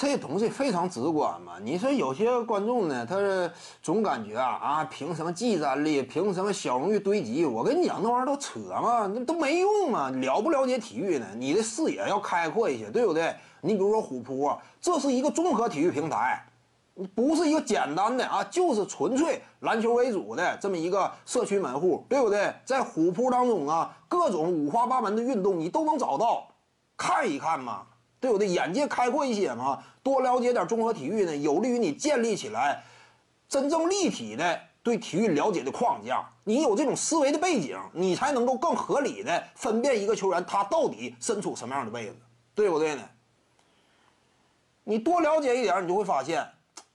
这东西非常直观嘛。你说有些观众呢，他是总感觉啊啊，凭什么技战力，凭什么小荣誉堆积？我跟你讲，那玩意儿都扯嘛，那都没用嘛。了不了解体育呢？你的视野要开阔一些，对不对？你比如说虎扑，这是一个综合体育平台。不是一个简单的啊，就是纯粹篮球为主的这么一个社区门户，对不对？在虎扑当中啊，各种五花八门的运动你都能找到，看一看嘛，对不对？眼界开阔一些嘛，多了解点综合体育呢，有利于你建立起来真正立体的对体育了解的框架。你有这种思维的背景，你才能够更合理的分辨一个球员他到底身处什么样的位置，对不对呢？你多了解一点，你就会发现。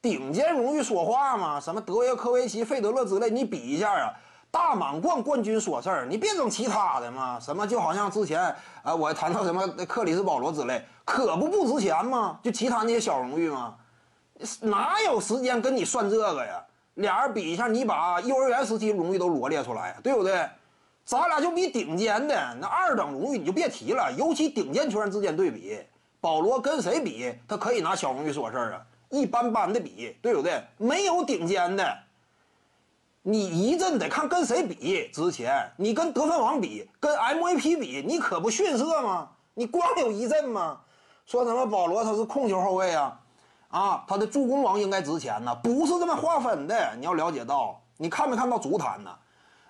顶尖荣誉说话嘛，什么德约科维奇、费德勒之类，你比一下啊。大满贯冠军说事儿，你别整其他的嘛。什么就好像之前啊，我谈到什么克里斯保罗之类，可不不值钱吗？就其他那些小荣誉吗？哪有时间跟你算这个呀？俩人比一下，你把幼儿园时期荣誉都罗列出来，对不对？咱俩就比顶尖的那二等荣誉你就别提了，尤其顶尖球员之间对比，保罗跟谁比？他可以拿小荣誉说事儿啊。一般般的比，对不对？没有顶尖的，你一阵得看跟谁比值钱。你跟得分王比，跟 MVP 比，你可不逊色吗？你光有一阵吗？说什么保罗他是控球后卫啊？啊，他的助攻王应该值钱呢？不是这么划分的。你要了解到，你看没看到足坛呢？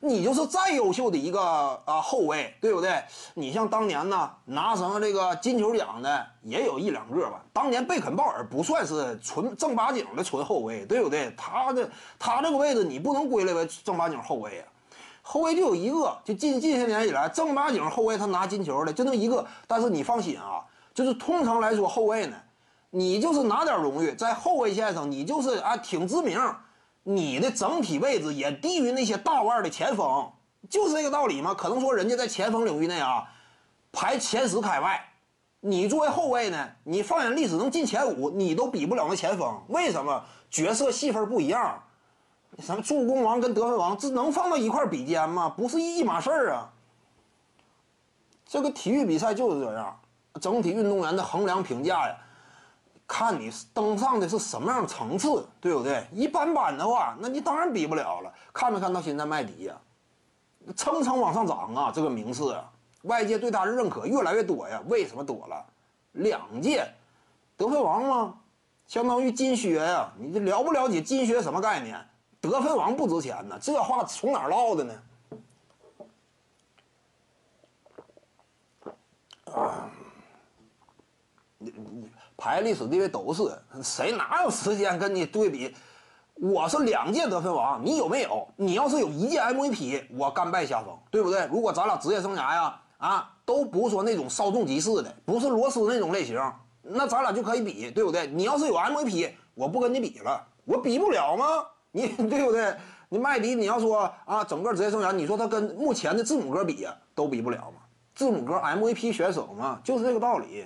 你就是再优秀的一个啊后卫，对不对？你像当年呢拿什么这个金球奖的也有一两个吧。当年贝肯鲍尔不算是纯正八经的纯后卫，对不对？他的他这个位置你不能归类为正八经后卫啊。后卫就有一个，就近近些年以来正八经后卫他拿金球的就那一个。但是你放心啊，就是通常来说后卫呢，你就是拿点荣誉在后卫线上，你就是啊挺知名。你的整体位置也低于那些大腕的前锋，就是这个道理吗？可能说人家在前锋领域内啊，排前十开外，你作为后卫呢，你放眼历史能进前五，你都比不了那前锋。为什么？角色戏份不一样，什么助攻王跟得分王，这能放到一块比肩吗？不是一码事儿啊。这个体育比赛就是这样，整体运动员的衡量评价呀。看你登上的是什么样层次，对不对？一般般的话，那你当然比不了了。看没看到现在麦迪呀，蹭蹭往上涨啊，这个名次啊，外界对他的认可越来越多呀。为什么多了？两届得分王吗？相当于金靴呀。你这了不了解金靴什么概念？得分王不值钱呢？这话从哪唠的呢？啊。排历史地位都是谁哪有时间跟你对比？我是两届得分王，你有没有？你要是有一届 MVP，我甘拜下风，对不对？如果咱俩职业生涯呀啊都不是说那种稍纵即逝的，不是罗斯那种类型，那咱俩就可以比，对不对？你要是有 MVP，我不跟你比了，我比不了吗？你对不对？你麦迪，你要说啊，整个职业生涯，你说他跟目前的字母哥比，都比不了吗？字母哥 MVP 选手嘛，就是这个道理。